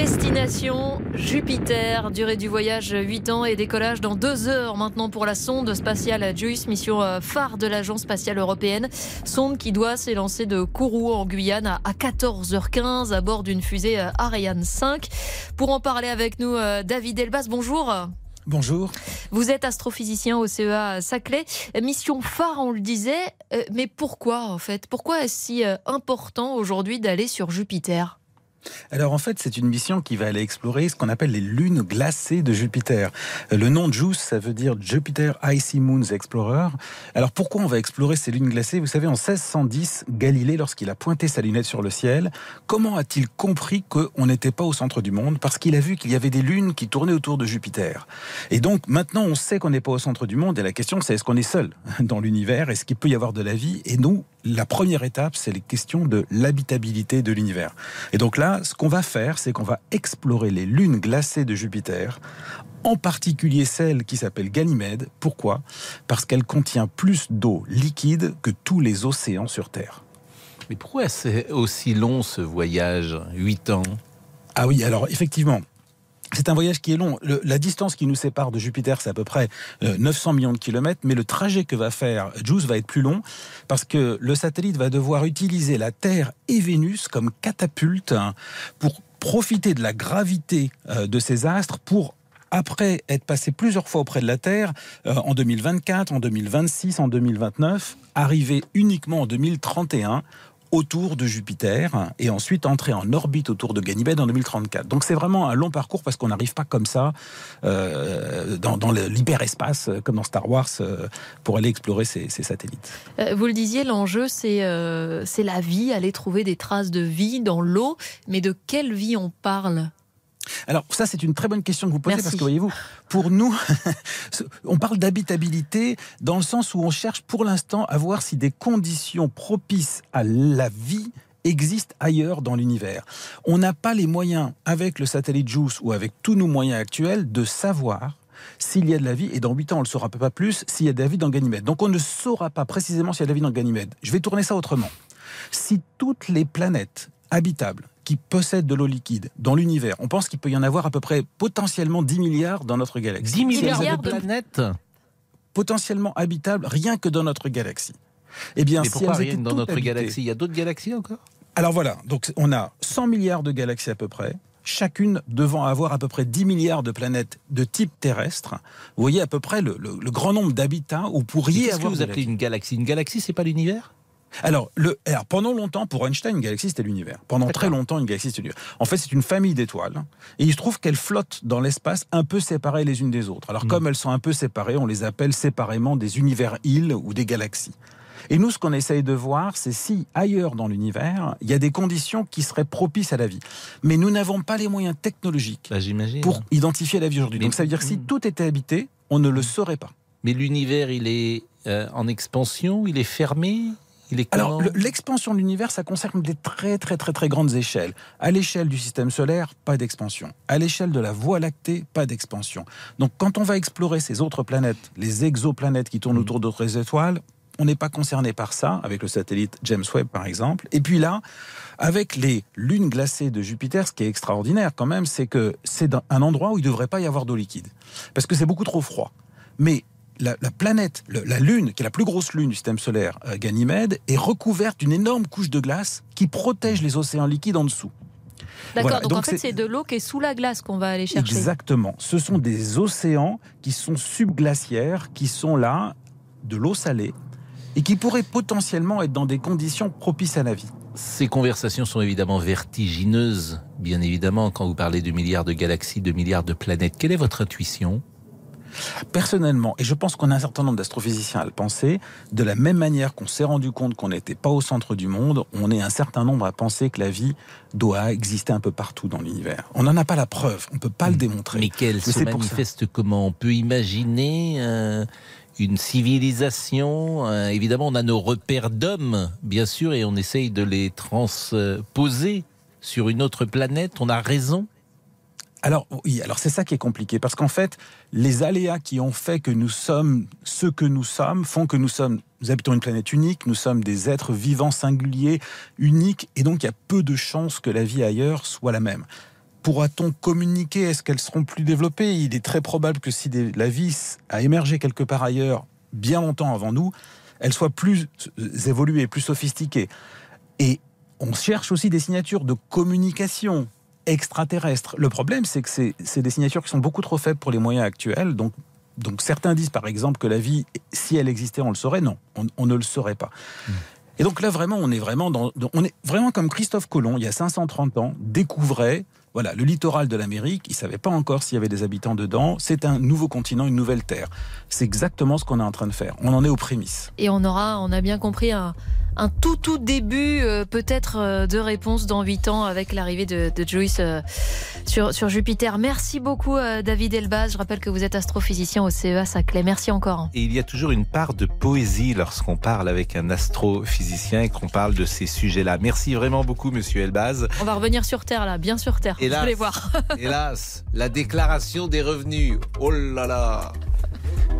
Destination Jupiter, durée du voyage 8 ans et décollage dans 2 heures maintenant pour la sonde spatiale JUICE, mission euh, phare de l'Agence spatiale européenne. Sonde qui doit s'élancer de Kourou en Guyane à 14h15 à bord d'une fusée euh, Ariane 5. Pour en parler avec nous, euh, David Elbas, bonjour. Bonjour. Vous êtes astrophysicien au CEA Saclay. Mission phare, on le disait. Mais pourquoi en fait? Pourquoi est-ce si important aujourd'hui d'aller sur Jupiter? Alors en fait, c'est une mission qui va aller explorer ce qu'on appelle les lunes glacées de Jupiter. Le nom JUICE, ça veut dire Jupiter Icy Moons Explorer. Alors pourquoi on va explorer ces lunes glacées? Vous savez, en 1610, Galilée, lorsqu'il a pointé sa lunette sur le ciel, comment a-t-il compris qu'on n'était pas au centre du monde? Parce qu'il a vu qu'il y avait des lunes qui tournaient autour de Jupiter. Et donc maintenant, on sait qu'on n'est pas au centre du monde. Et la question, c'est est-ce qu'on est seul dans l'univers? Est-ce qu'il peut y avoir de la vie? Et nous, la première étape, c'est les questions de l'habitabilité de l'univers. Et donc là, ce qu'on va faire, c'est qu'on va explorer les lunes glacées de Jupiter, en particulier celle qui s'appelle Ganymède. Pourquoi? Parce qu'elle contient plus d'eau liquide que tous les océans sur Terre. Mais pourquoi c'est aussi long ce voyage? 8 ans? Ah oui, alors effectivement, c'est un voyage qui est long. la distance qui nous sépare de Jupiter, c'est à peu près 900 euh, millions de kilomètres, mais le trajet que va faire JUICE va être plus long parce que le satellite va devoir utiliser la Terre et Vénus comme catapulte hein, pour profiter de la gravité euh, de ces astres pour après être passé plusieurs fois auprès de la Terre, euh, en 2024, en 2026, en 2029, arriver uniquement en 2031 autour de Jupiter et ensuite entrer en orbite autour de Ganymède en 2034. Donc c'est vraiment un long parcours parce qu'on n'arrive pas comme ça euh, dans, dans l'hyperespace euh, comme dans Star Wars euh, pour aller explorer ces, satellites. vous le disiez, l'enjeu c'est la vie, aller trouver des traces de vie dans l'eau, mais de quelle vie on parle? Alors ça, c'est une très bonne question que vous posez parce que voyez-vous, pour nous, on parle d'habitabilité dans le sens où on cherche pour l'instant à voir si des conditions propices à la vie existent ailleurs dans l'univers. On n'a pas les moyens, avec le satellite JUICE ou avec tous nos moyens actuels, de savoir s'il y a de la vie, et dans 8 ans on ne le saura pas plus, s'il y a de la vie dans Ganymède. Donc on ne saura pas précisément s'il y a de la vie dans Ganymède. Je vais tourner ça autrement. Si toutes les planètes habitables qui possèdent de l'eau liquide dans l'univers. On pense qu'il peut y en avoir à peu près potentiellement 10 milliards dans notre galaxie. 10 milliards de planètes Potentiellement habitables rien que dans notre galaxie. Eh bien, Mais pourquoi rien dans notre galaxie? Il y a d'autres galaxies encore? Alors voilà, donc on a 100 milliards de galaxies à peu près chacune devant avoir à peu près 10 milliards de planètes de type terrestre. Vous voyez à peu près le, grand nombre d'habitants où pourriez avoir. Qu'est-ce que vous appelez une galaxie? Une galaxie, c'est pas l'univers? Alors, le, pendant longtemps, pour Einstein, une galaxie, c'était l'univers. Pendant très longtemps, une galaxie, c'était l'univers. En fait, c'est une famille d'étoiles. Et il se trouve qu'elles flottent dans l'espace un peu séparées les unes des autres. Alors, mm. comme elles sont un peu séparées, on les appelle séparément des univers-îles ou des galaxies. Et nous, ce qu'on essaye de voir, c'est si ailleurs dans l'univers, il y a des conditions qui seraient propices à la vie. Mais nous n'avons pas les moyens technologiques bah, pour identifier la vie aujourd'hui. Donc ça veut dire que si mm. tout était habité, on ne le saurait pas. Mais l'univers, il est euh, en expansion, il est fermé? Alors, l'expansion de l'univers, ça concerne des très très très très grandes échelles. À l'échelle du système solaire, pas d'expansion. À l'échelle de la Voie lactée, pas d'expansion. Donc, quand on va explorer ces autres planètes, les exoplanètes qui tournent mm. autour d'autres étoiles, on n'est pas concerné par ça, avec le satellite James Webb par exemple. Et puis là, avec les lunes glacées de Jupiter, ce qui est extraordinaire quand même, c'est que c'est un endroit où il ne devrait pas y avoir d'eau liquide. Parce que c'est beaucoup trop froid. Mais la, planète, la Lune, qui est la plus grosse lune du système solaire, euh, Ganymède, est recouverte d'une énorme couche de glace qui protège les océans liquides en dessous. D'accord, donc, en fait c'est de l'eau qui est sous la glace qu'on va aller chercher. Exactement. Ce sont des océans qui sont subglaciaires, qui sont là, de l'eau salée, et qui pourraient potentiellement être dans des conditions propices à la vie. Ces conversations sont évidemment vertigineuses, bien évidemment, quand vous parlez de milliards de galaxies, de milliards de planètes. Quelle est votre intuition? Personnellement, et je pense qu'on a un certain nombre d'astrophysiciens à le penser, de la même manière qu'on s'est rendu compte qu'on n'était pas au centre du monde, on est un certain nombre à penser que la vie doit exister un peu partout dans l'univers. On n'en a pas la preuve, on ne peut pas le démontrer. Mais qu'elle se manifeste comment On peut imaginer euh, une civilisation. Euh, évidemment, on a nos repères d'hommes, bien sûr, et on essaye de les transposer sur une autre planète. On a raison alors oui, alors c'est ça qui est compliqué parce qu'en fait, les aléas qui ont fait que nous sommes ce que nous sommes font que nous sommes nous habitons une planète unique, nous sommes des êtres vivants singuliers, uniques et donc il y a peu de chances que la vie ailleurs soit la même. Pourra-t-on communiquer? Est-ce qu'elles seront plus développées? Il est très probable que si la vie a émergé quelque part ailleurs bien longtemps avant nous, elle soit plus évoluée, plus sophistiquée. Et on cherche aussi des signatures de communication extraterrestre. Le problème, c'est que c'est des signatures qui sont beaucoup trop faibles pour les moyens actuels. Donc, donc certains disent par exemple que la vie, si elle existait, on le saurait. Non, on, ne le saurait pas. Hmm. Et donc là, vraiment, on est vraiment dans, on est vraiment comme Christophe Colomb, il y a 530 ans, découvrait voilà, le littoral de l'Amérique, il ne savait pas encore s'il y avait des habitants dedans. C'est un nouveau continent, une nouvelle terre. C'est exactement ce qu'on est en train de faire. On en est aux prémices. Et on aura, on a bien compris, un, un tout tout début euh, peut-être euh, de réponse dans 8 ans avec l'arrivée de, Joyce euh, sur, sur Jupiter. Merci beaucoup David Elbaz. Je rappelle que vous êtes astrophysicien au CEA Saclay. Merci encore. Et il y a toujours une part de poésie lorsqu'on parle avec un astrophysicien et qu'on parle de ces sujets-là. Merci vraiment beaucoup Monsieur Elbaz. On va revenir sur Terre là, bien sur Terre. Hélas, Vous voir. hélas, la déclaration des revenus. Oh là là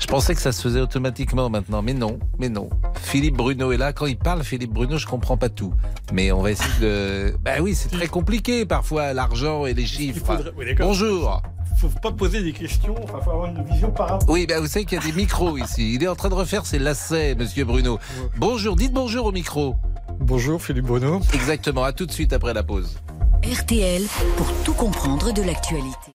je pensais que ça se faisait automatiquement maintenant, mais non, mais non. Philippe Bruno est là. Quand il parle, Philippe Bruno, je comprends pas tout. Mais on va essayer de. Ben oui, c'est très compliqué parfois l'argent et les chiffres. Bonjour. Faut pas poser des questions. Il faut avoir une vision par rapport. Oui, ben vous savez qu'il y a des micros ici. Il est en train de refaire ses lacets, Monsieur Bruno. Bonjour. Dites bonjour au micro. Bonjour, Philippe Bruno. Exactement. À tout de suite après la pause. RTL pour tout comprendre de l'actualité.